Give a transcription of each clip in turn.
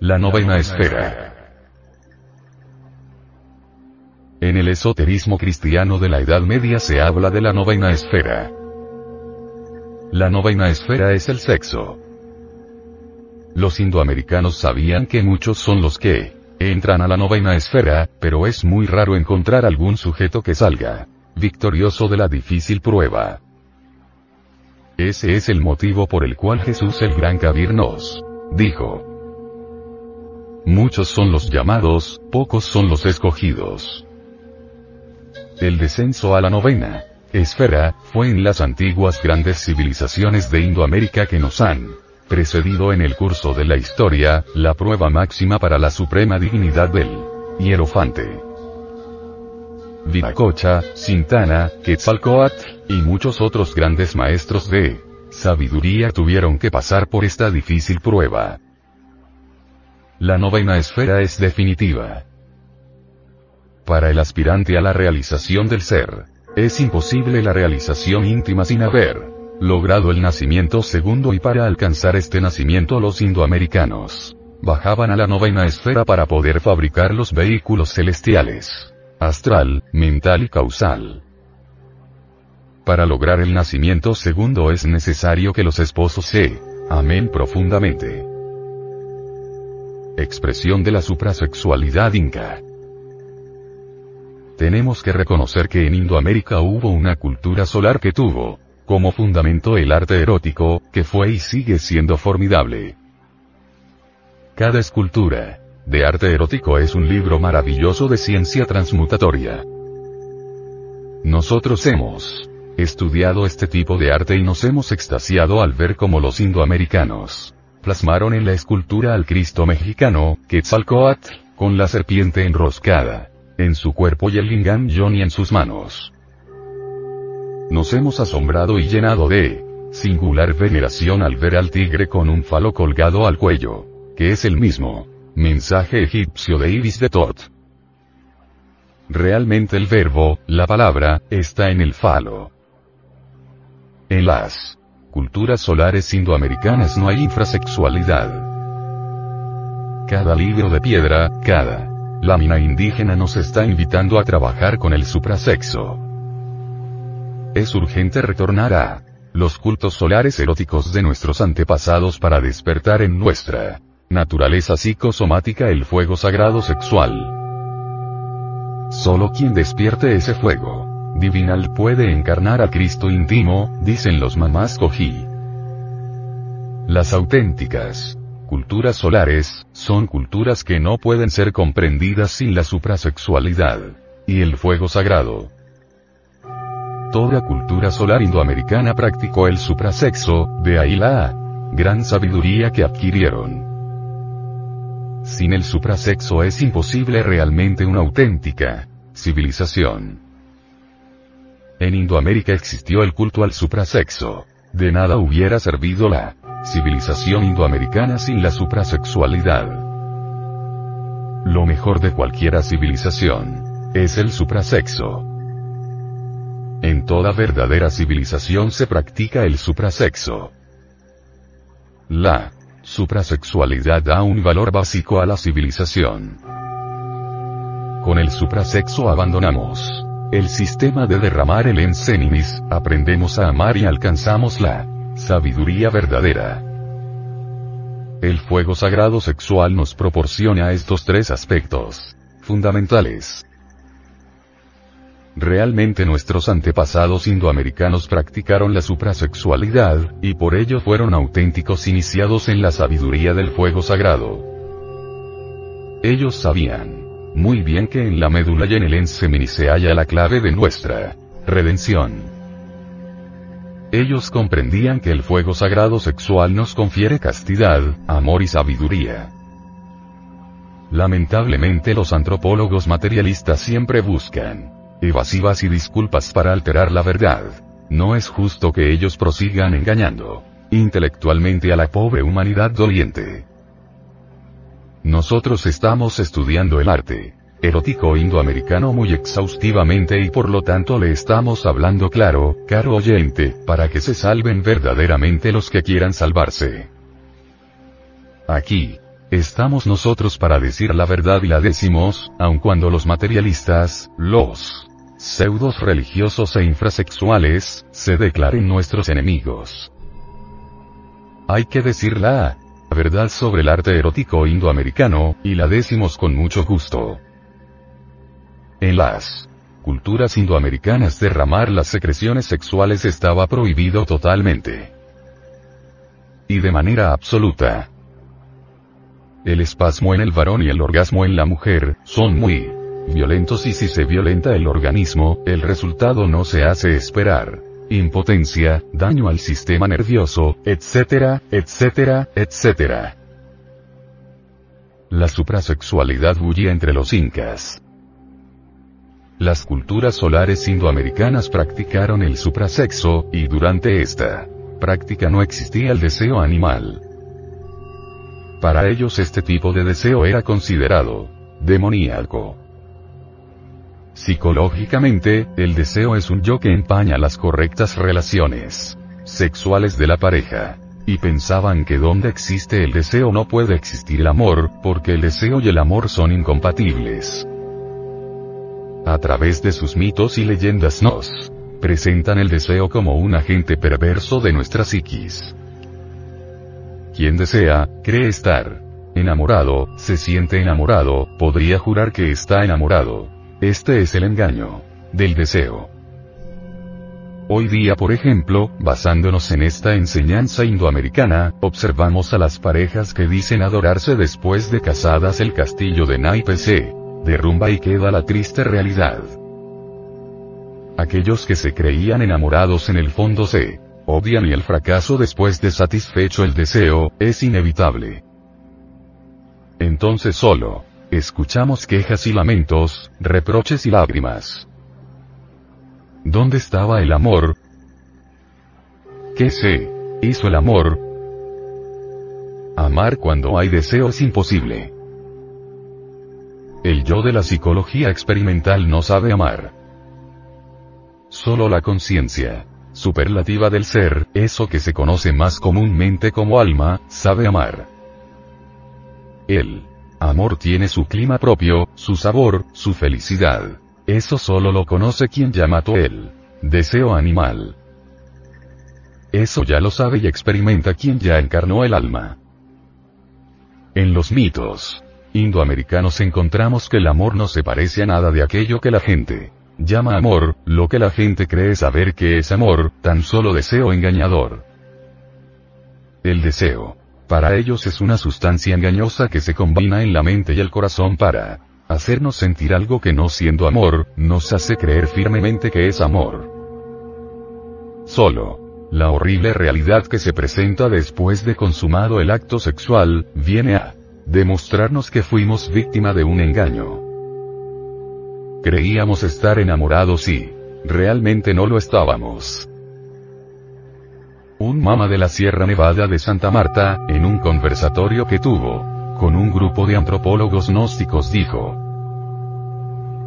La novena esfera. En el esoterismo cristiano de la Edad Media se habla de la novena esfera. La novena esfera es el sexo. Los indoamericanos sabían que muchos son los que entran a la novena esfera, pero es muy raro encontrar algún sujeto que salga victorioso de la difícil prueba. Ese es el motivo por el cual Jesús el Gran Kabir nos dijo. Muchos son los llamados, pocos son los escogidos. El descenso a la novena esfera fue en las antiguas grandes civilizaciones de Indoamérica que nos han precedido en el curso de la historia, la prueba máxima para la suprema dignidad del hierofante. Viracocha, Sintana, Quetzalcoatl, y muchos otros grandes maestros de sabiduría tuvieron que pasar por esta difícil prueba. La novena esfera es definitiva para el aspirante a la realización del ser. Es imposible la realización íntima sin haber logrado el nacimiento segundo y para alcanzar este nacimiento los indoamericanos bajaban a la novena esfera para poder fabricar los vehículos celestiales, astral, mental y causal. Para lograr el nacimiento segundo es necesario que los esposos se amen profundamente. Expresión de la suprasexualidad inca. Tenemos que reconocer que en Indoamérica hubo una cultura solar que tuvo, como fundamento el arte erótico, que fue y sigue siendo formidable. Cada escultura, de arte erótico es un libro maravilloso de ciencia transmutatoria. Nosotros hemos estudiado este tipo de arte y nos hemos extasiado al ver cómo los indoamericanos plasmaron en la escultura al Cristo mexicano, Quetzalcoatl, con la serpiente enroscada en su cuerpo y el lingam Johnny en sus manos. Nos hemos asombrado y llenado de singular veneración al ver al tigre con un falo colgado al cuello, que es el mismo mensaje egipcio de Ibis de Tot. Realmente el verbo, la palabra, está en el falo. En las culturas solares indoamericanas no hay infrasexualidad. Cada libro de piedra, cada lámina indígena nos está invitando a trabajar con el suprasexo. Es urgente retornar a los cultos solares eróticos de nuestros antepasados para despertar en nuestra naturaleza psicosomática el fuego sagrado sexual. Solo quien despierte ese fuego divinal puede encarnar a Cristo íntimo, dicen los mamás cogí. Las auténticas culturas solares, son culturas que no pueden ser comprendidas sin la suprasexualidad. Y el fuego sagrado. Toda cultura solar indoamericana practicó el suprasexo, de ahí la gran sabiduría que adquirieron. Sin el suprasexo es imposible realmente una auténtica civilización. En Indoamérica existió el culto al suprasexo. De nada hubiera servido la Civilización indoamericana sin la suprasexualidad. Lo mejor de cualquier civilización es el suprasexo. En toda verdadera civilización se practica el suprasexo. La suprasexualidad da un valor básico a la civilización. Con el suprasexo abandonamos el sistema de derramar el enseninis, aprendemos a amar y alcanzamos la Sabiduría verdadera. El fuego sagrado sexual nos proporciona estos tres aspectos fundamentales. Realmente nuestros antepasados indoamericanos practicaron la suprasexualidad, y por ello fueron auténticos iniciados en la sabiduría del fuego sagrado. Ellos sabían muy bien que en la médula y en el ensemini se halla la clave de nuestra redención. Ellos comprendían que el fuego sagrado sexual nos confiere castidad, amor y sabiduría. Lamentablemente los antropólogos materialistas siempre buscan evasivas y disculpas para alterar la verdad. No es justo que ellos prosigan engañando intelectualmente a la pobre humanidad doliente. Nosotros estamos estudiando el arte erótico indoamericano muy exhaustivamente y por lo tanto le estamos hablando claro, caro oyente, para que se salven verdaderamente los que quieran salvarse. Aquí, estamos nosotros para decir la verdad y la decimos, aun cuando los materialistas, los pseudos religiosos e infrasexuales, se declaren nuestros enemigos. Hay que decir la verdad sobre el arte erótico indoamericano, y la decimos con mucho gusto. En las culturas indoamericanas derramar las secreciones sexuales estaba prohibido totalmente. Y de manera absoluta. El espasmo en el varón y el orgasmo en la mujer, son muy violentos y si se violenta el organismo, el resultado no se hace esperar. Impotencia, daño al sistema nervioso, etcétera, etcétera, etcétera. La suprasexualidad bullía entre los incas. Las culturas solares indoamericanas practicaron el suprasexo, y durante esta práctica no existía el deseo animal. Para ellos este tipo de deseo era considerado demoníaco. Psicológicamente, el deseo es un yo que empaña las correctas relaciones sexuales de la pareja. Y pensaban que donde existe el deseo no puede existir el amor, porque el deseo y el amor son incompatibles. A través de sus mitos y leyendas nos presentan el deseo como un agente perverso de nuestra psiquis. Quien desea, cree estar enamorado, se siente enamorado, podría jurar que está enamorado. Este es el engaño del deseo. Hoy día, por ejemplo, basándonos en esta enseñanza indoamericana, observamos a las parejas que dicen adorarse después de casadas el castillo de naipes se derrumba y queda la triste realidad. Aquellos que se creían enamorados en el fondo se odian y el fracaso después de satisfecho el deseo, es inevitable. Entonces solo, escuchamos quejas y lamentos, reproches y lágrimas. ¿Dónde estaba el amor? ¿Qué se hizo el amor? Amar cuando hay deseo es imposible. El yo de la psicología experimental no sabe amar. Solo la conciencia superlativa del ser, eso que se conoce más comúnmente como alma, sabe amar. El amor tiene su clima propio, su sabor, su felicidad. Eso solo lo conoce quien ya mató el deseo animal. Eso ya lo sabe y experimenta quien ya encarnó el alma. En los mitos, indoamericanos encontramos que el amor no se parece a nada de aquello que la gente llama amor, lo que la gente cree saber que es amor, tan solo deseo engañador. El deseo. Para ellos es una sustancia engañosa que se combina en la mente y el corazón para hacernos sentir algo que no siendo amor, nos hace creer firmemente que es amor. Solo. La horrible realidad que se presenta después de consumado el acto sexual, viene a demostrarnos que fuimos víctima de un engaño. Creíamos estar enamorados y realmente no lo estábamos. Un mama de la Sierra Nevada de Santa Marta, en un conversatorio que tuvo con un grupo de antropólogos gnósticos dijo,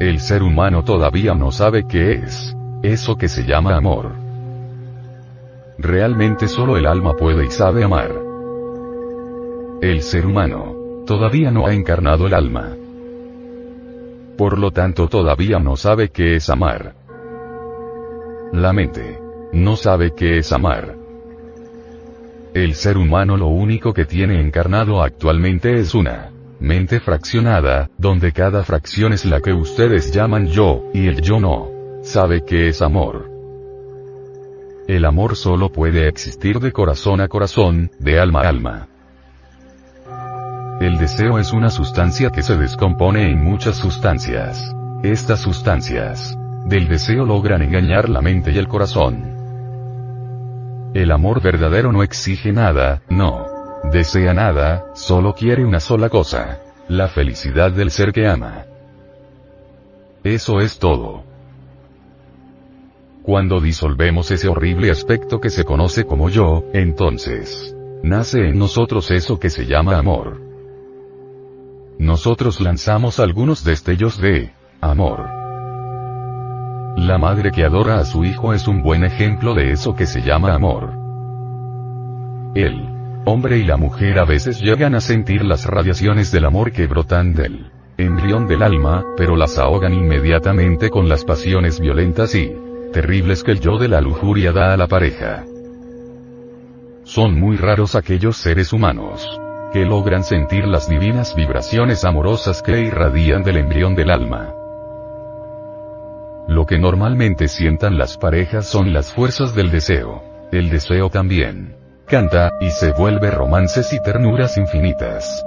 el ser humano todavía no sabe qué es eso que se llama amor. Realmente solo el alma puede y sabe amar. El ser humano todavía no ha encarnado el alma. Por lo tanto todavía no sabe qué es amar. La mente no sabe qué es amar. El ser humano lo único que tiene encarnado actualmente es una mente fraccionada, donde cada fracción es la que ustedes llaman yo, y el yo no sabe qué es amor. El amor solo puede existir de corazón a corazón, de alma a alma. El deseo es una sustancia que se descompone en muchas sustancias. Estas sustancias del deseo logran engañar la mente y el corazón. El amor verdadero no exige nada, no desea nada, solo quiere una sola cosa. La felicidad del ser que ama. Eso es todo. Cuando disolvemos ese horrible aspecto que se conoce como yo, entonces, nace en nosotros eso que se llama amor nosotros lanzamos algunos destellos de amor. La madre que adora a su hijo es un buen ejemplo de eso que se llama amor. El hombre y la mujer a veces llegan a sentir las radiaciones del amor que brotan del embrión del alma, pero las ahogan inmediatamente con las pasiones violentas y terribles que el yo de la lujuria da a la pareja. Son muy raros aquellos seres humanos que logran sentir las divinas vibraciones amorosas que irradian del embrión del alma. Que normalmente sientan las parejas son las fuerzas del deseo. El deseo también canta, y se vuelve romances y ternuras infinitas.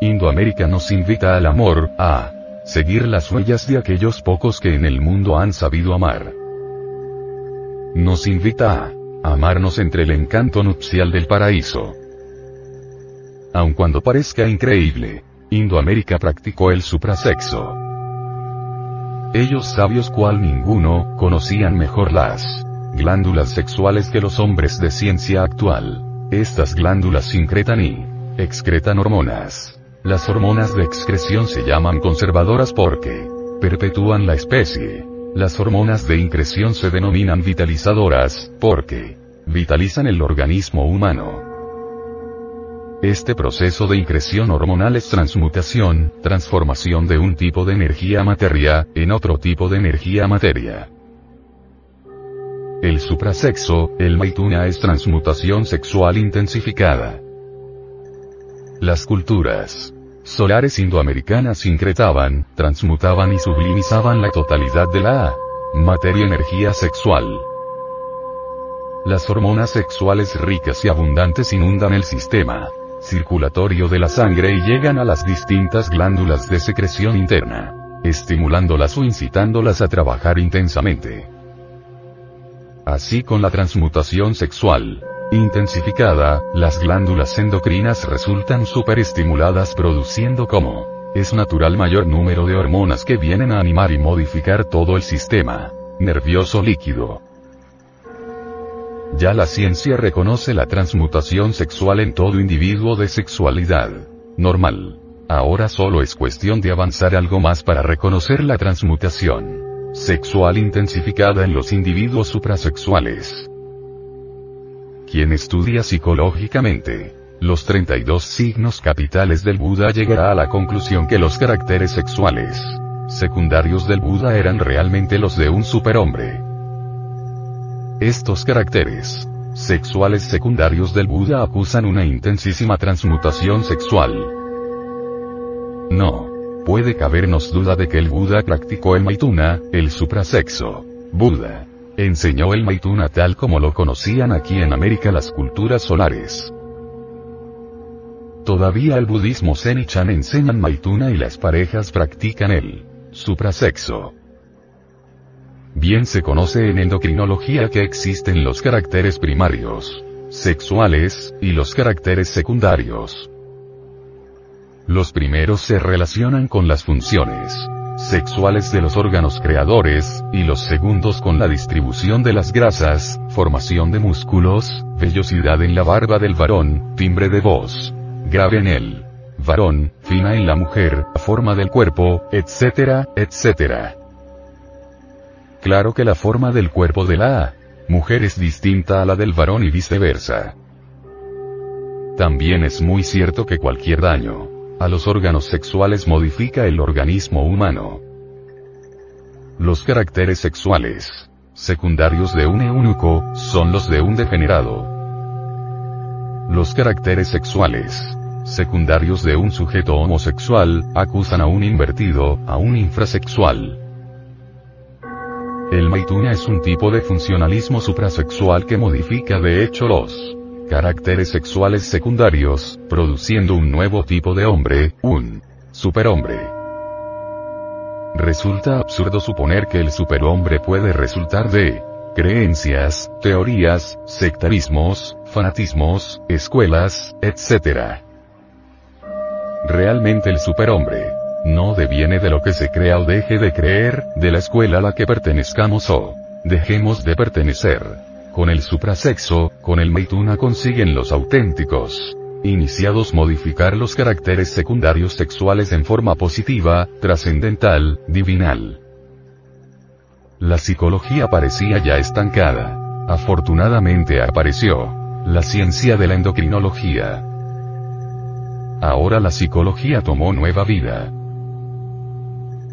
Indoamérica nos invita al amor, a seguir las huellas de aquellos pocos que en el mundo han sabido amar. Nos invita a amarnos entre el encanto nupcial del paraíso. Aun cuando parezca increíble, Indoamérica practicó el suprasexo. Ellos sabios cual ninguno, conocían mejor las glándulas sexuales que los hombres de ciencia actual. Estas glándulas sincretan y excretan hormonas. Las hormonas de excreción se llaman conservadoras porque perpetúan la especie. Las hormonas de increción se denominan vitalizadoras, porque vitalizan el organismo humano. Este proceso de increción hormonal es transmutación, transformación de un tipo de energía materia, en otro tipo de energía materia. El suprasexo, el maituna es transmutación sexual intensificada. Las culturas solares indoamericanas incretaban, transmutaban y sublimizaban la totalidad de la materia energía sexual. Las hormonas sexuales ricas y abundantes inundan el sistema circulatorio de la sangre y llegan a las distintas glándulas de secreción interna, estimulándolas o incitándolas a trabajar intensamente. Así con la transmutación sexual intensificada, las glándulas endocrinas resultan superestimuladas produciendo como es natural mayor número de hormonas que vienen a animar y modificar todo el sistema nervioso líquido. Ya la ciencia reconoce la transmutación sexual en todo individuo de sexualidad normal. Ahora solo es cuestión de avanzar algo más para reconocer la transmutación sexual intensificada en los individuos suprasexuales. Quien estudia psicológicamente los 32 signos capitales del Buda llegará a la conclusión que los caracteres sexuales secundarios del Buda eran realmente los de un superhombre. Estos caracteres sexuales secundarios del Buda acusan una intensísima transmutación sexual. No. Puede cabernos duda de que el Buda practicó el Maituna, el suprasexo. Buda enseñó el Maituna tal como lo conocían aquí en América las culturas solares. Todavía el budismo Zen y Chan enseñan Maituna y las parejas practican el suprasexo. Bien se conoce en endocrinología que existen los caracteres primarios, sexuales, y los caracteres secundarios. Los primeros se relacionan con las funciones sexuales de los órganos creadores, y los segundos con la distribución de las grasas, formación de músculos, vellosidad en la barba del varón, timbre de voz, grave en el varón, fina en la mujer, forma del cuerpo, etcétera, etcétera. Claro que la forma del cuerpo de la mujer es distinta a la del varón y viceversa. También es muy cierto que cualquier daño a los órganos sexuales modifica el organismo humano. Los caracteres sexuales secundarios de un eunuco son los de un degenerado. Los caracteres sexuales secundarios de un sujeto homosexual acusan a un invertido, a un infrasexual. El maituna es un tipo de funcionalismo suprasexual que modifica de hecho los caracteres sexuales secundarios, produciendo un nuevo tipo de hombre, un superhombre. Resulta absurdo suponer que el superhombre puede resultar de creencias, teorías, sectarismos, fanatismos, escuelas, etc. Realmente el superhombre no deviene de lo que se crea o deje de creer, de la escuela a la que pertenezcamos o dejemos de pertenecer. Con el suprasexo, con el maituna consiguen los auténticos iniciados modificar los caracteres secundarios sexuales en forma positiva, trascendental, divinal. La psicología parecía ya estancada. Afortunadamente apareció la ciencia de la endocrinología. Ahora la psicología tomó nueva vida.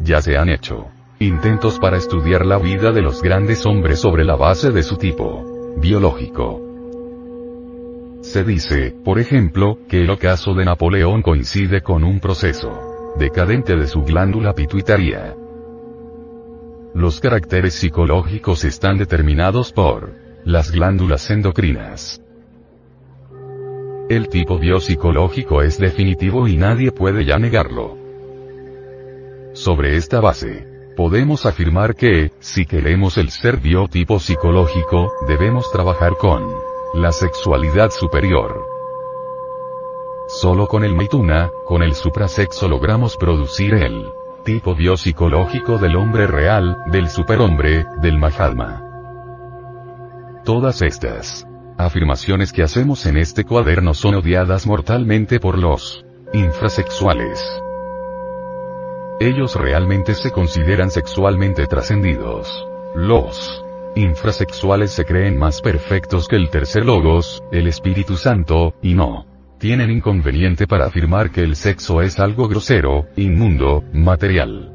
Ya se han hecho intentos para estudiar la vida de los grandes hombres sobre la base de su tipo biológico. Se dice, por ejemplo, que el ocaso de Napoleón coincide con un proceso decadente de su glándula pituitaria. Los caracteres psicológicos están determinados por las glándulas endocrinas. El tipo biopsicológico es definitivo y nadie puede ya negarlo. Sobre esta base, podemos afirmar que, si queremos el ser biotipo psicológico, debemos trabajar con la sexualidad superior. Solo con el Maituna, con el suprasexo logramos producir el tipo biopsicológico del hombre real, del superhombre, del Mahatma. Todas estas afirmaciones que hacemos en este cuaderno son odiadas mortalmente por los infrasexuales. Ellos realmente se consideran sexualmente trascendidos. Los infrasexuales se creen más perfectos que el tercer logos, el Espíritu Santo, y no tienen inconveniente para afirmar que el sexo es algo grosero, inmundo, material.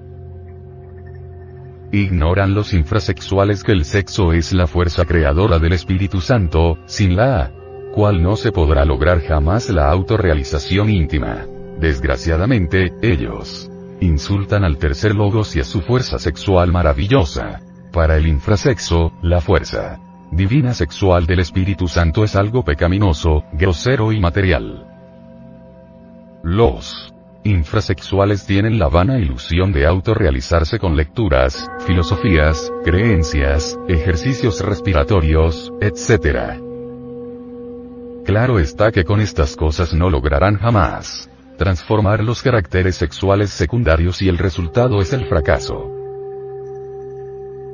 Ignoran los infrasexuales que el sexo es la fuerza creadora del Espíritu Santo, sin la cual no se podrá lograr jamás la autorrealización íntima. Desgraciadamente, ellos insultan al tercer logos y a su fuerza sexual maravillosa. Para el infrasexo, la fuerza divina sexual del Espíritu Santo es algo pecaminoso, grosero y material. Los infrasexuales tienen la vana ilusión de autorrealizarse con lecturas, filosofías, creencias, ejercicios respiratorios, etc. Claro está que con estas cosas no lograrán jamás transformar los caracteres sexuales secundarios y el resultado es el fracaso.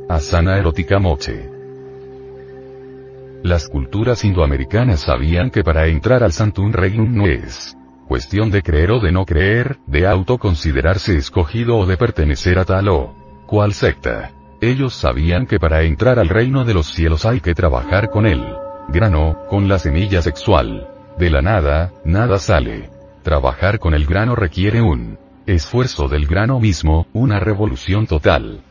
Asana erótica moche. Las culturas indoamericanas sabían que para entrar al Santum Regnum no es cuestión de creer o de no creer, de autoconsiderarse escogido o de pertenecer a tal o cual secta. Ellos sabían que para entrar al reino de los cielos hay que trabajar con él. Grano, con la semilla sexual. De la nada, nada sale. Trabajar con el grano requiere un esfuerzo del grano mismo, una revolución total.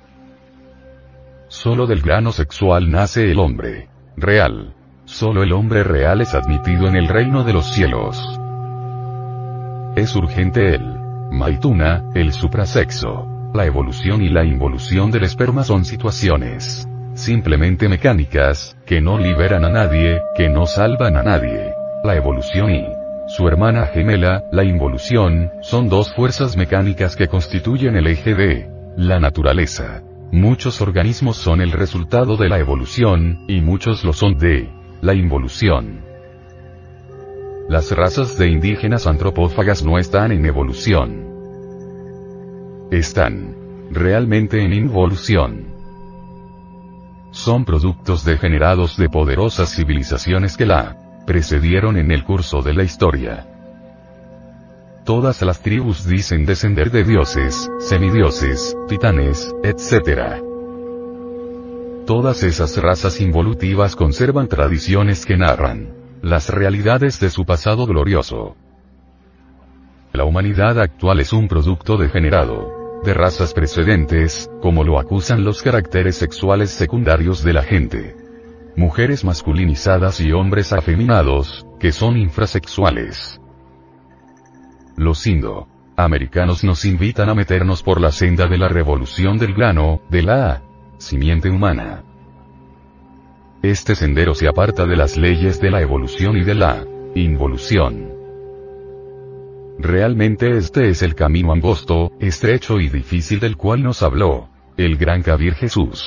Solo del grano sexual nace el hombre real. Solo el hombre real es admitido en el reino de los cielos. Es urgente el maituna, el suprasexo. La evolución y la involución del esperma son situaciones simplemente mecánicas, que no liberan a nadie, que no salvan a nadie. La evolución y su hermana gemela, la involución, son dos fuerzas mecánicas que constituyen el eje de la naturaleza. Muchos organismos son el resultado de la evolución, y muchos lo son de la involución. Las razas de indígenas antropófagas no están en evolución. Están realmente en involución. Son productos degenerados de poderosas civilizaciones que la precedieron en el curso de la historia. Todas las tribus dicen descender de dioses, semidioses, titanes, etc. Todas esas razas involutivas conservan tradiciones que narran las realidades de su pasado glorioso. La humanidad actual es un producto degenerado de razas precedentes, como lo acusan los caracteres sexuales secundarios de la gente mujeres masculinizadas y hombres afeminados, que son infrasexuales. Los indo-americanos nos invitan a meternos por la senda de la revolución del grano, de la simiente humana. Este sendero se aparta de las leyes de la evolución y de la involución. Realmente este es el camino angosto, estrecho y difícil del cual nos habló el gran Kabir Jesús.